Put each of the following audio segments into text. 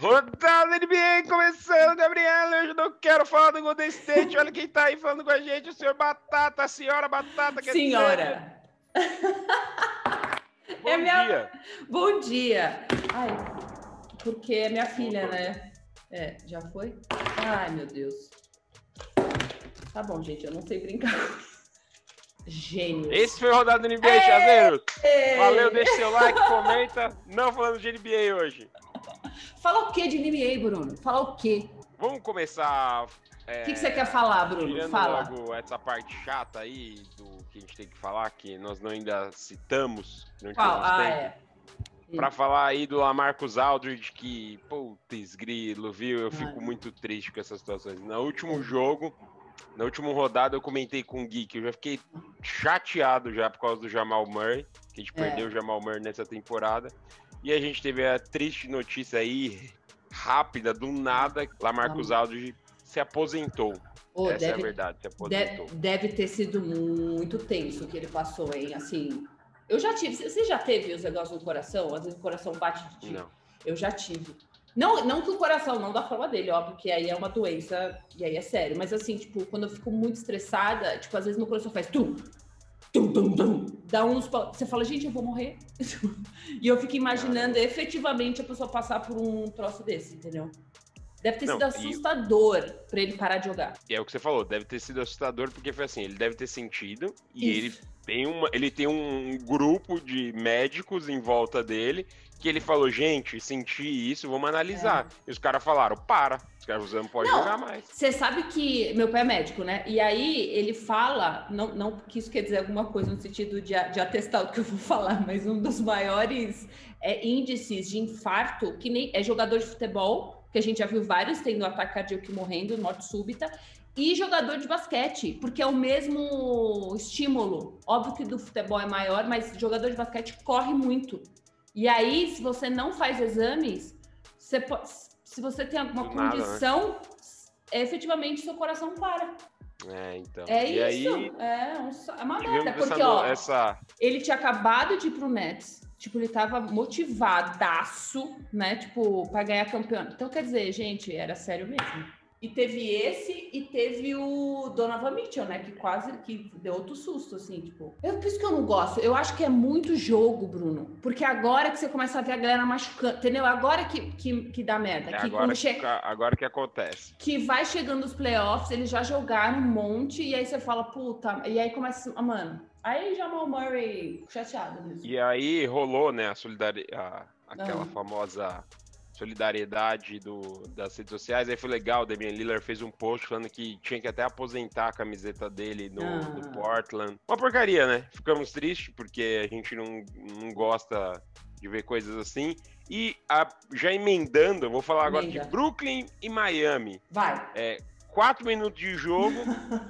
Rodada NBA começando, Gabriel. Hoje não quero falar do Golden State. Olha quem tá aí falando com a gente, o senhor Batata, a senhora Batata. Que senhora. Bom é minha... dia. Bom dia. Ai, porque é minha filha, né? É, já foi? Ai, meu Deus. Tá bom, gente, eu não sei brincar Gênio. Esse foi o Rodada do NBA, Chaveiro. Valeu, deixa seu like, comenta. Não falando de NBA hoje. Fala o que de NBA, Bruno? Fala o quê? Vamos começar. O é, que, que, você quer falar, Bruno? Fala. logo essa parte chata aí do que a gente tem que falar, que nós não ainda citamos. Não Qual? Ah, tempo. é. Pra falar aí do Lamarcus Aldridge, que, putz, grilo, viu? Eu fico muito triste com essas situações. No último jogo, na última rodada, eu comentei com o Gui que eu já fiquei chateado já por causa do Jamal Murray, que a gente é. perdeu o Jamal Murray nessa temporada. E a gente teve a triste notícia aí, rápida, do nada, Lamarcus Aldridge se aposentou. Oh, Essa deve, é a verdade, se aposentou. Deve, ter sido muito tenso o que ele passou, hein? Assim, eu já tive. Você já teve os negócios no coração? Às vezes o coração bate de ti. Não. Eu já tive. Não, não que o coração, não da forma dele, óbvio que aí é uma doença e aí é sério. Mas assim, tipo, quando eu fico muito estressada, tipo, às vezes meu coração faz tum, tum, tum, tum. Dá uns. Você fala, gente, eu vou morrer. e eu fico imaginando efetivamente a pessoa passar por um troço desse, entendeu? Deve ter não, sido assustador e... para ele parar de jogar. E é o que você falou, deve ter sido assustador porque foi assim, ele deve ter sentido e Isso. ele tem uma, ele tem um grupo de médicos em volta dele que ele falou, gente, senti isso, vamos analisar. É. E os caras falaram, para, os caras não pode não, jogar mais. Você sabe que meu pai é médico, né? E aí ele fala, não, não que isso quer dizer alguma coisa no sentido de, de atestar o que eu vou falar, mas um dos maiores é, índices de infarto, que nem é jogador de futebol, que a gente já viu vários tendo ataque cardíaco morrendo, morte súbita, e jogador de basquete, porque é o mesmo estímulo. Óbvio que do futebol é maior, mas jogador de basquete corre muito. E aí, se você não faz exames, você pode, se você tem alguma Nada, né? condição, né? efetivamente seu coração para. É, então. É e isso. Aí, é, é uma merda. Porque, ó, essa... ele tinha acabado de ir pro Nets. Tipo, ele tava motivadaço, né? Tipo, pra ganhar campeonato. Então, quer dizer, gente, era sério mesmo. E teve esse e teve o Donovan Mitchell, né? Que quase que deu outro susto, assim, tipo. Eu, por isso que eu não gosto. Eu acho que é muito jogo, Bruno. Porque agora que você começa a ver a galera machucando, entendeu? Agora que, que, que dá merda. É que agora, che... que, agora que acontece. Que vai chegando os playoffs, eles já jogaram um monte, e aí você fala, puta. E aí começa. Ah, mano. Aí Jamal Murray chateado mesmo. E aí rolou, né, a solidariedade. Aquela ah. famosa solidariedade do, das redes sociais. Aí foi legal, o Damian Lillard fez um post falando que tinha que até aposentar a camiseta dele no, ah. no Portland. Uma porcaria, né? Ficamos tristes porque a gente não, não gosta de ver coisas assim. E a, já emendando, vou falar agora Emenda. de Brooklyn e Miami. Vai. É, quatro minutos de jogo.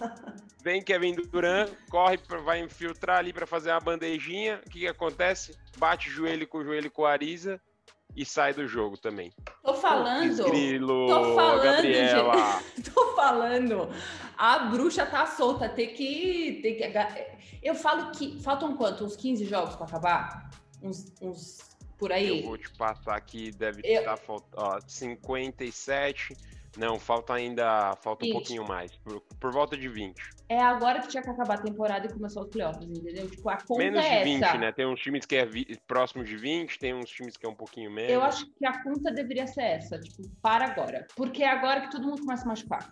vem Kevin Durant, corre, vai infiltrar ali para fazer uma bandejinha. O que, que acontece? Bate joelho com joelho com a Ariza e sai do jogo também. Tô falando. Grilo, tô falando, Gabriela. tô falando. A bruxa tá solta, tem que, tem que. Eu falo que faltam quanto? Uns 15 jogos para acabar? Uns, uns por aí? Eu vou te passar aqui, deve eu... estar faltando 57. Não, falta ainda. Falta 20. um pouquinho mais. Por, por, volta de 20. É agora que tinha que acabar a temporada e começar os playoffs, entendeu? Tipo, a conta menos é de 20, essa. né? Tem uns times que é próximo de 20, tem uns times que é um pouquinho menos. Eu acho que a conta deveria ser essa, tipo, para agora. Porque é agora que todo mundo começa a machucar.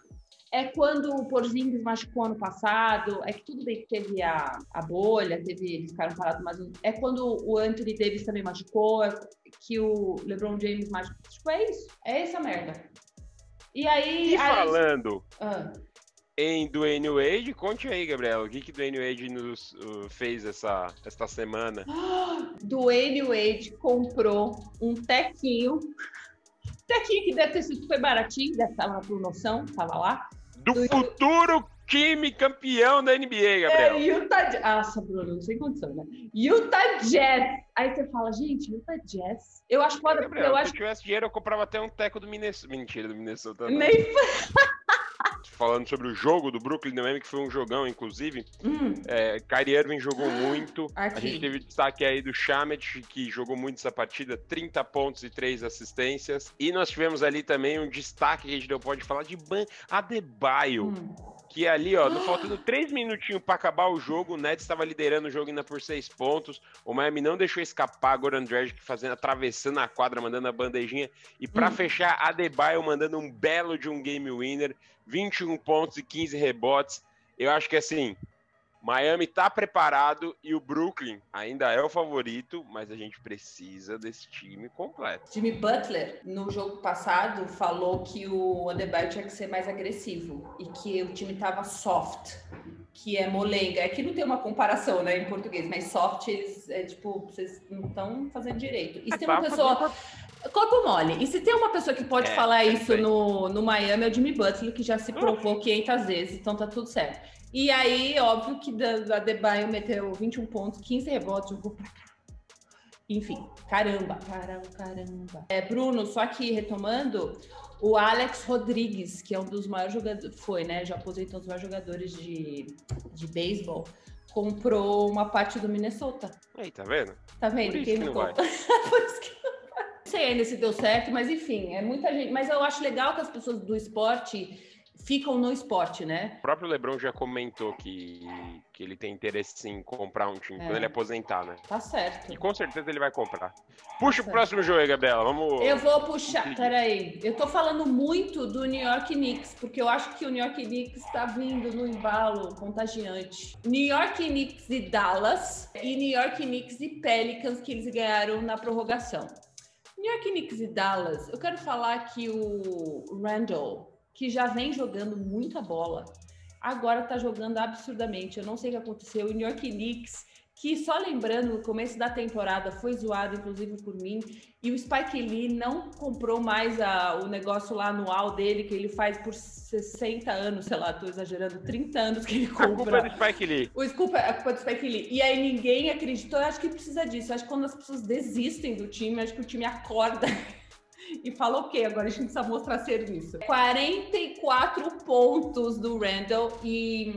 É quando o Porzingis machucou ano passado, é que tudo bem que teve a, a bolha, teve, eles ficaram parados, mas é quando o Anthony Davis também machucou, é que o LeBron James machucou. Tipo, é isso. É essa merda. E aí. E falando ah. Em Dwayne Wade, conte aí, Gabriel, o que que Dwayne Wade nos uh, fez essa, esta semana? Dwayne Wade comprou um tequinho. Tequinho que deve ter sido foi baratinho, deve estar na promoção, tava lá. Do, do futuro time campeão da NBA, Gabriel. É, Utah Nossa, Bruno, não sem condição, né? Utah Jazz. Aí você fala, gente, Utah Jazz. Eu acho foda, eu se acho... tivesse dinheiro, eu comprava até um teco do Minnesota. Mentira, do Minnesota. Não. Nem... falando sobre o jogo do Brooklyn Nets, que foi um jogão, inclusive. Hum. É, Kyrie Irving jogou muito. Aqui. A gente teve destaque aí do Shamet, que jogou muito essa partida, 30 pontos e 3 assistências. E nós tivemos ali também um destaque que a gente não pode falar de Ban Adebayo. Hum que ali, ó, faltando três minutinhos para acabar o jogo, o Nets estava liderando o jogo ainda por seis pontos. O Miami não deixou escapar Goran Dragic fazendo, atravessando a quadra, mandando a bandejinha. E para hum. fechar, Adebayo mandando um belo de um game winner, 21 pontos e 15 rebotes. Eu acho que assim, Miami está preparado e o Brooklyn ainda é o favorito, mas a gente precisa desse time completo. Jimmy Butler, no jogo passado, falou que o Adebayo tinha que ser mais agressivo e que o time estava soft, que é molenga. É que não tem uma comparação, né, em português, mas soft, eles, é tipo, vocês não estão fazendo direito. E se tem uma tá pessoa... Corpo mole. E se tem uma pessoa que pode é, falar isso no, no Miami, é o Jimmy Butler, que já se provou 500 vezes, então tá tudo certo. E aí, óbvio que a Debaio meteu 21 pontos, 15 rebotes, jogou pra cá. Enfim, caramba, caramba, caramba. É, Bruno, só que retomando, o Alex Rodrigues, que é um dos maiores jogadores, foi, né? Já aposentou um dos maiores jogadores de, de beisebol, comprou uma parte do Minnesota. Aí, tá vendo? Tá vendo? Por Quem não, não Por isso que não vai. Não sei ainda se deu certo, mas enfim, é muita gente. Mas eu acho legal que as pessoas do esporte ficam no esporte, né? O próprio Lebron já comentou que, que ele tem interesse em comprar um time é. quando ele aposentar, né? Tá certo. E com certeza ele vai comprar. Puxa tá o próximo jogo aí, Gabriela. Vamos. Eu vou puxar. Peraí. Eu tô falando muito do New York Knicks, porque eu acho que o New York Knicks tá vindo no embalo contagiante. New York Knicks e Dallas, e New York Knicks e Pelicans, que eles ganharam na prorrogação. New York Knicks e Dallas, eu quero falar que o Randall que já vem jogando muita bola, agora está jogando absurdamente. Eu não sei o que aconteceu. O New York Knicks, que só lembrando, no começo da temporada foi zoado, inclusive por mim, e o Spike Lee não comprou mais a, o negócio lá anual dele, que ele faz por 60 anos, sei lá, tô exagerando, 30 anos que ele compra. A culpa é do Spike Lee. O desculpa, a culpa é do Spike Lee. E aí ninguém acreditou. Eu acho que precisa disso. Eu acho que quando as pessoas desistem do time, acho que o time acorda e fala, ok, agora a gente precisa mostrar serviço. 44 pontos do Randall e,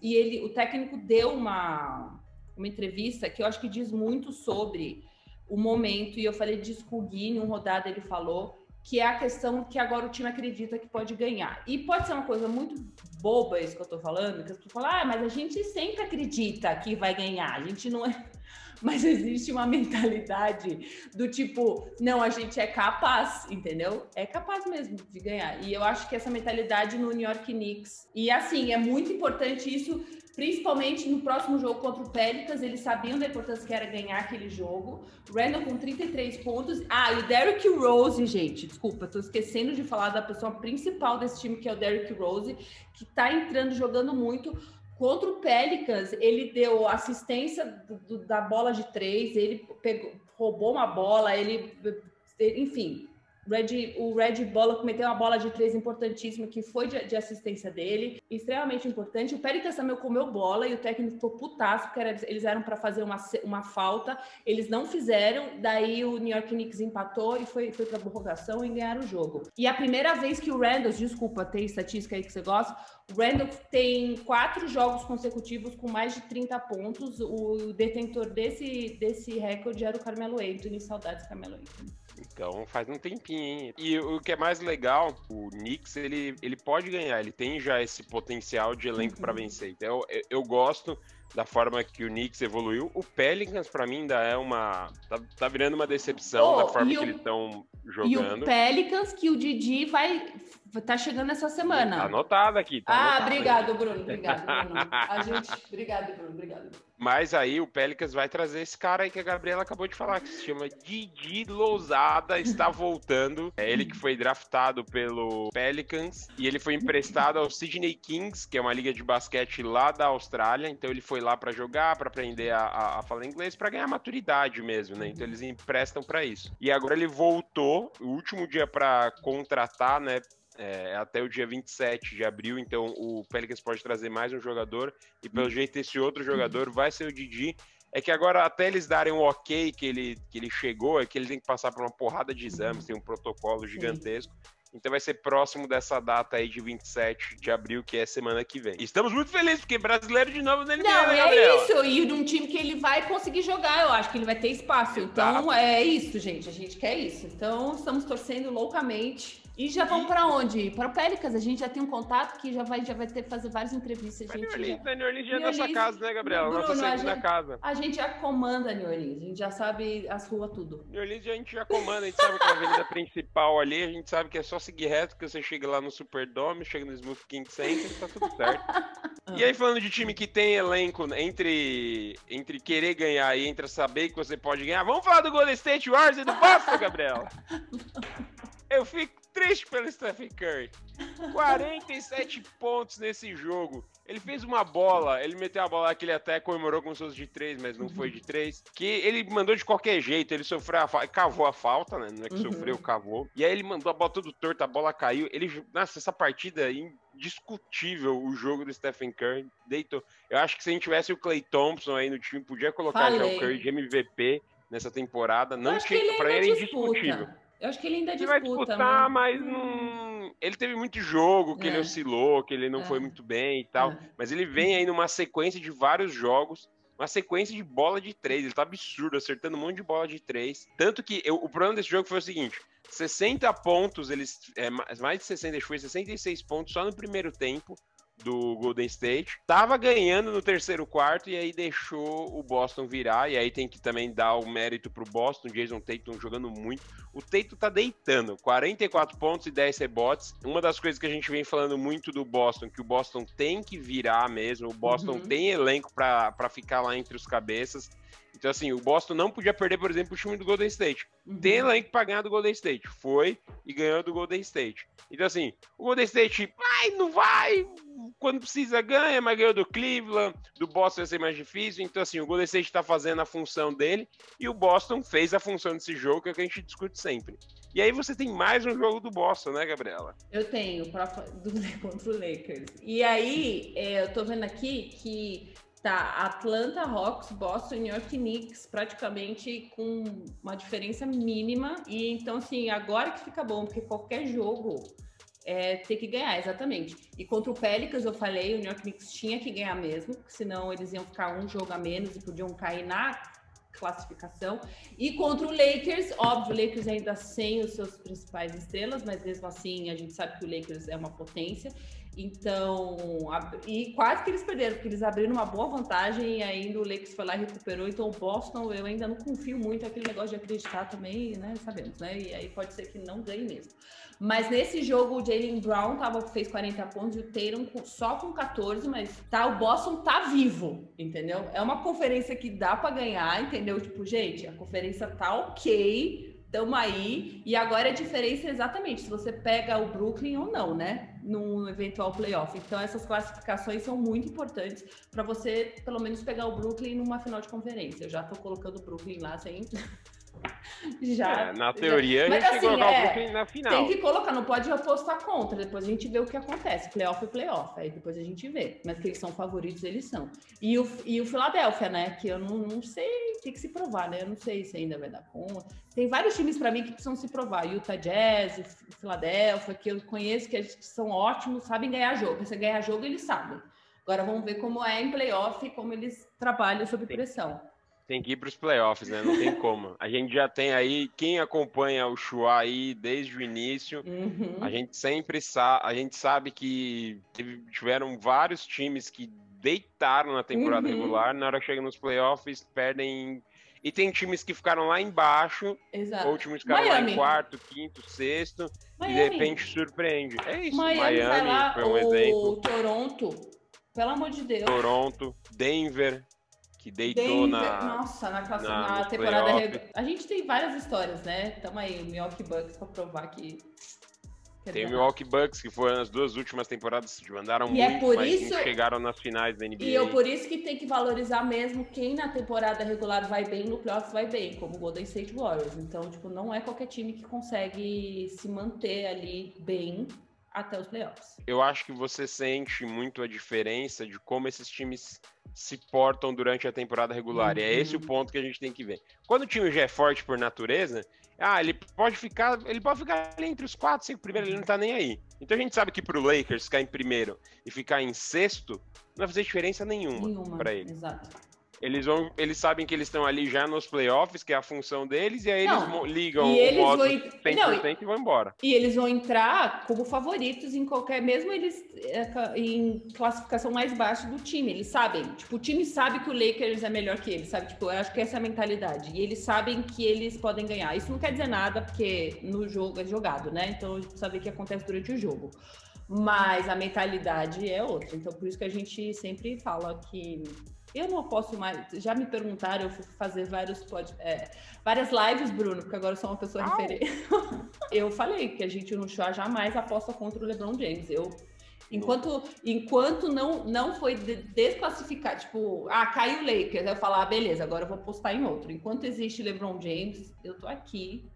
e ele, o técnico deu uma, uma entrevista que eu acho que diz muito sobre o momento, e eu falei disso com o Gui, em um rodada ele falou, que é a questão que agora o time acredita que pode ganhar. E pode ser uma coisa muito boba isso que eu tô falando, que as pessoas falam, ah, mas a gente sempre acredita que vai ganhar, a gente não é mas existe uma mentalidade do tipo, não, a gente é capaz, entendeu? É capaz mesmo de ganhar. E eu acho que essa mentalidade no New York Knicks. E assim, é muito importante isso, principalmente no próximo jogo contra o Pelicans, eles sabiam da importância que era ganhar aquele jogo. Randall com 33 pontos. Ah, e o Derrick Rose, gente, desculpa, tô esquecendo de falar da pessoa principal desse time, que é o Derrick Rose, que tá entrando, jogando muito. Contra o Pelicans, ele deu assistência do, do, da bola de três, ele pegou, roubou uma bola, ele, enfim, Red, o Red Bola cometeu uma bola de três importantíssima, que foi de, de, assistência dele, extremamente importante. O Pelicans também comeu bola e o técnico ficou putaço, porque era, eles eram para fazer uma, uma falta, eles não fizeram, daí o New York Knicks empatou e foi, foi para a prorrogação e ganharam o jogo. E a primeira vez que o Randall, desculpa, tem estatística aí que você gosta, o Randall tem quatro jogos consecutivos com mais de 30 pontos, o detentor desse, desse recorde era o Carmelo Anthony, saudades Carmelo Anthony. Então faz um tempinho, hein? E o que é mais legal, o Knicks, ele, ele pode ganhar, ele tem já esse potencial de elenco uhum. para vencer. Então eu, eu gosto da forma que o Knicks evoluiu. O Pelicans, para mim, ainda é uma. Tá, tá virando uma decepção oh, da forma que o... eles estão jogando. E o Pelicans, que o Didi vai Tá chegando essa semana. Tá anotado aqui. Tá ah, anotado obrigado, aqui. Bruno. Obrigado, Bruno. A gente. Obrigado, Bruno. Obrigado. Mas aí o Pelicans vai trazer esse cara aí que a Gabriela acabou de falar, que se chama Didi Lousada, está voltando. É ele que foi draftado pelo Pelicans e ele foi emprestado ao Sydney Kings, que é uma liga de basquete lá da Austrália. Então ele foi lá para jogar, para aprender a, a, a, falar inglês, para ganhar maturidade mesmo, né? Então eles emprestam para isso. E agora ele voltou, o último dia para contratar, né? é, até o dia 27 de abril, então o Pelicans pode trazer mais um jogador, e pelo uhum. jeito esse outro jogador vai ser o Didi. É que agora, até eles darem um ok que ele, que ele chegou, é que ele tem que passar por uma porrada de exames, tem um protocolo gigantesco. Então vai ser próximo dessa data aí de 27 de abril, que é semana que vem. estamos muito felizes, porque brasileiro de novo na NBA, Não, né, é isso. E num time que ele vai conseguir jogar, eu acho que ele vai ter espaço. Então é isso, gente. A gente quer isso. Então estamos torcendo loucamente. E já vamos para onde? Para o Pelicans. A gente já tem um contato que já vai, já vai ter fazer várias entrevistas. A gente New Orleans, já? New Orleans já é nossa Orleans- casa, né, Gabriela? Bruno, nossa a segunda gente- casa. a gente já comanda New Orleans. A gente já sabe as ruas tudo. New Orleans a gente já comanda, a gente sabe que é a avenida principal ali, a gente sabe que é só seguir reto, que você chega lá no Superdome, chega no Smooth King Center, tá tudo certo. E aí, falando de time que tem elenco entre, entre querer ganhar e entre saber que você pode ganhar, vamos falar do Golden State Warriors e do Boston, Gabriela? Eu fico triste pelo Stephen Curry. 47 pontos nesse jogo. Ele fez uma bola, ele meteu a bola que ele até comemorou como se fosse de três, mas não foi de três. Que ele mandou de qualquer jeito, ele sofreu a falta, cavou a falta, né? Não é que Uhum. sofreu, cavou. E aí ele mandou a bola todo torta, a bola caiu. Ele, nossa, essa partida é indiscutível, o jogo do Stephen Curry. Deitou. Eu acho que se a gente tivesse o Clay Thompson aí no time, podia colocar já o Curry de MVP nessa temporada. Não tinha, pra ele é indiscutível. Eu acho que ele ainda Ele vai disputa. disputar, mas- mas não. Ele teve muito jogo que ele É. oscilou, que ele não É. foi muito bem e tal. É. Mas ele vem aí numa sequência de vários jogos, uma sequência de bola de três. Ele tá absurdo, acertando um monte de bola de três. Tanto que eu- o problema desse jogo foi o seguinte: 60 pontos, eles. É, mais mais de 60, acho que foi 66 pontos só no primeiro tempo do Golden State. Tava ganhando no terceiro quarto e aí deixou o Boston virar. E aí tem que também dar o mérito pro Boston. Jason Tatum jogando muito. O Tatum tá deitando. 44 pontos e 10 rebotes. Uma das coisas que a gente vem falando muito do Boston, que o Boston tem que virar mesmo. O Boston Uhum. tem elenco pra ficar lá entre os cabeças. Então, assim, o Boston não podia perder, por exemplo, o time do Golden State. Uhum. Tem elenco pra ganhar do Golden State. Foi e ganhou do Golden State. Então, assim, o Golden State vai, não vai. Quando precisa, ganha, mas ganhou do Cleveland. Do Boston vai ser mais difícil. Então, assim, o Golden State tá fazendo a função dele. E o Boston fez a função desse jogo, que é o que a gente discute sempre. E aí você tem mais um jogo do Boston, né, Gabriela? Eu tenho pra, do, contra o Lakers. E aí, é, eu tô vendo aqui que tá Atlanta Hawks, Boston, New York Knicks, praticamente com uma diferença mínima. E então, assim, agora que fica bom, porque qualquer jogo é, tem que ganhar, exatamente. E contra o Pelicans, eu falei, o New York Knicks tinha que ganhar mesmo, senão eles iam ficar um jogo a menos e podiam cair na classificação. E contra o Lakers, óbvio, o Lakers ainda sem os seus principais estrelas, mas mesmo assim a gente sabe que o Lakers é uma potência. Então, e quase que eles perderam, porque eles abriram uma boa vantagem e ainda o Lakers foi lá e recuperou. Então, o Boston, eu ainda não confio muito naquele negócio de acreditar também, né? Sabemos, né? E aí pode ser que não ganhe mesmo. Mas nesse jogo, o Jalen Brown tava, fez 40 pontos e o Tatum só com 14, mas tá, o Boston tá vivo, entendeu? É uma conferência que dá para ganhar, entendeu? Tipo, gente, a conferência tá ok, tamo aí, e agora a diferença é exatamente se você pega o Brooklyn ou não, né? Num eventual playoff. Então, essas classificações são muito importantes para você, pelo menos, pegar o Brooklyn numa final de conferência. Eu já tô colocando o Brooklyn lá sem. já. É, na já- teoria, Mas a gente tem que assim, colocar é, o Brooklyn na final. Tem que colocar, não pode apostar contra. Depois a gente vê o que acontece. Playoff é playoff. Aí depois a gente vê. Mas que eles são favoritos, eles são. E o, e o Philadelphia, né? Que eu não, não sei, tem que se provar, né? Eu não sei se ainda vai dar conta. Tem vários times para mim que precisam se provar. Utah Jazz, o Philadelphia, que eu conheço, que são ótimos, sabem ganhar jogo. Se ganhar jogo, eles sabem. Agora vamos ver como é em playoff como eles trabalham sob pressão. Tem que ir para os playoffs, né? Não tem como. A gente já tem aí, quem acompanha o Chua aí desde o início, Uhum. a gente sempre sabe, a gente sabe que teve- tiveram vários times que deitaram na temporada Uhum. regular, na hora que chega nos playoffs, perdem. E tem times que ficaram lá embaixo, Exato. ou times que ficaram lá Miami. em quarto, quinto, sexto, e de Miami. repente surpreende. É isso, Miami, Miami, lá, foi um o exemplo. Toronto, pelo amor de Deus. Toronto, Denver, que deitou Denver, na. Nossa, na, classe, na- na temporada. playoffs. regu- A gente tem várias histórias, né? Tamo aí, o Milwaukee Bucks pra provar que. Quer Tem o Milwaukee Bucks, que foram nas duas últimas temporadas, que mandaram E é muito, por mas isso- chegaram nas finais da NBA. E eu por isso que tem que valorizar mesmo quem na temporada regular vai bem, no playoff vai bem, como o Golden State Warriors. Então, tipo, não é qualquer time que consegue se manter ali bem até os playoffs. Eu acho que você sente muito a diferença de como esses times se portam durante a temporada regular. Uhum. E é esse o uhum. ponto que a gente tem que ver. Quando o time já é forte por natureza, ah, ele pode ficar, ele pode ficar ali entre os quatro, cinco primeiros, ele não tá nem aí. Então a gente sabe que pro Lakers ficar em primeiro e ficar em sexto não vai fazer diferença nenhuma, nenhuma para ele. Exato. Eles, vão, eles sabem que eles estão ali já nos playoffs, que é a função deles, e aí não, eles ligam e eles o modo vão, 100% não, e, vão embora. E eles vão entrar como favoritos em qualquer, mesmo eles é, em classificação mais baixa do time. Eles sabem, tipo, o time sabe que o Lakers é melhor que eles, sabe? Tipo, eu acho que essa é a mentalidade. E eles sabem que eles podem ganhar. Isso não quer dizer nada, porque no jogo é jogado, né? Então, a gente sabe o que acontece durante o jogo mas a mentalidade é outra. Então, por isso que a gente sempre fala que eu não posso mais. Já me perguntaram, eu fui fazer vários pod, é, várias lives, Bruno, porque agora eu sou uma pessoa referente. eu falei que a gente no chá jamais aposta contra o LeBron James. Eu Enquanto, enquanto não, não foi desclassificar, tipo, ah, caiu o Lakers, eu falar, ah, beleza, agora eu vou postar em outro. Enquanto existe LeBron James, eu tô aqui.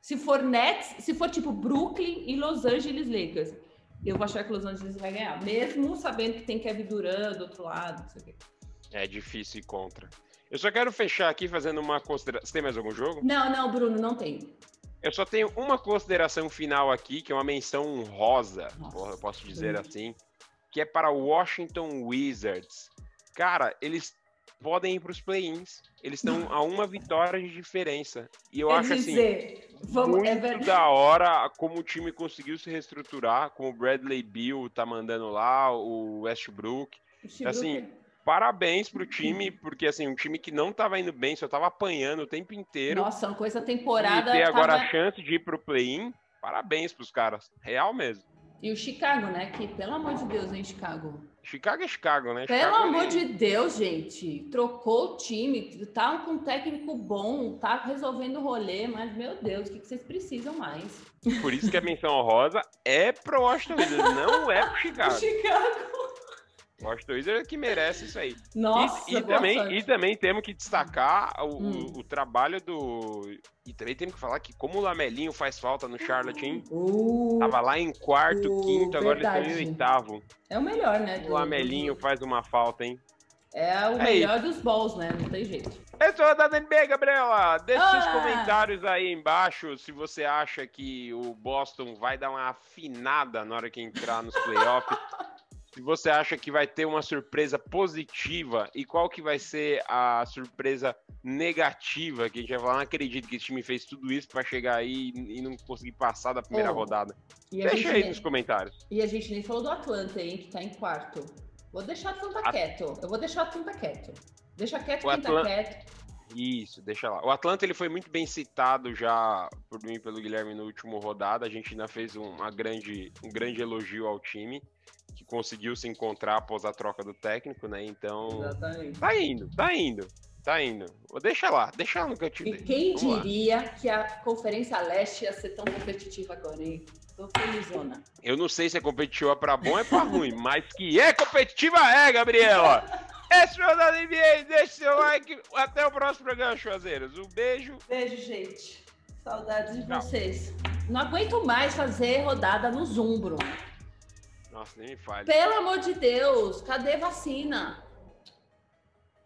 Se for Nets, se for tipo Brooklyn e Los Angeles Lakers, eu vou achar que Los Angeles vai ganhar, mesmo sabendo que tem Kevin Durant do outro lado, não sei o quê. É difícil ir contra. Eu só quero fechar aqui fazendo uma consideração. Você tem mais algum jogo? Não, não, Bruno, não tenho. Eu só tenho uma consideração final aqui, que é uma menção rosa, eu posso dizer assim, que é para o Washington Wizards. Cara, eles podem ir para os play-ins. Eles estão a uma vitória de diferença. E eu acho assim, dizer, assim, vamos, muito é da hora como o time conseguiu se reestruturar, como o Bradley Bill tá mandando lá, o Westbrook. O assim, parabéns pro time, porque assim, um time que não tava indo bem, só tava apanhando o tempo inteiro. Nossa, uma coisa temporada. E ter agora tava... a chance de ir pro play-in, parabéns pros caras. Real mesmo. E o Chicago, né? Que, pelo amor de Deus, hein, Chicago? Chicago é Chicago, né? Pelo Chicago é amor é... de Deus, gente. Trocou o time, tá com um técnico bom, tá resolvendo o rolê, mas, meu Deus, o que, que vocês precisam mais? Por isso que a menção honrosa é pro Washington Wizards, não é pro Chicago. Chicago. Washington Wizards é que merece isso aí. Nossa, e, e também, e também temos que destacar o, hum. o, o, trabalho do. E também temos que falar que como o Lamelinho faz falta no Charlotte, hein? Uh, Tava lá em quarto, uh, quinto, agora verdade. ele tá em oitavo. É o melhor, né? O Lamelinho do... faz uma falta, hein? É o é melhor isso. dos balls, né? Não tem jeito. É só da NBA, Gabriela. Deixe ah. seus comentários aí embaixo se você acha que o Boston vai dar uma afinada na hora que entrar nos playoffs. se você acha que vai ter uma surpresa positiva e qual que vai ser a surpresa negativa, que a gente vai falar, não acredito que esse time fez tudo isso para chegar aí e não conseguir passar da primeira oh, rodada. Deixa aí nem, nos comentários. E a gente nem falou do Atlanta, hein, que tá em quarto. Vou deixar o Atlanta a... quieto. Eu vou deixar o Atlanta quieto. Deixa quieto o quem tá Atlan... tá quieto. Isso, deixa lá. O Atlanta ele foi muito bem citado já por mim pelo Guilherme no último rodada. A gente ainda fez uma grande, um grande elogio ao time que conseguiu se encontrar após a troca do técnico, né? Então. Exatamente. Tá indo, tá indo. Tá indo. Deixa lá, deixa lá no cantinho. E quem Vamos diria lá. que a Conferência Leste ia ser tão competitiva agora, hein? Tô felizona. Eu não sei se é competitiva para bom ou é para ruim, mas que é competitiva é, Gabriela! Esse é o da NBA, deixe seu like. Até o próximo programa, Chuazeiros. Um beijo. Beijo, gente. Saudades de Tchau. vocês. Não aguento mais fazer rodada no Zumbro. Nossa, nem me fale. Pelo amor de Deus, cadê vacina?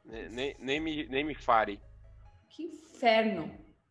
Nem, nem, nem, me, nem me fale. Que inferno.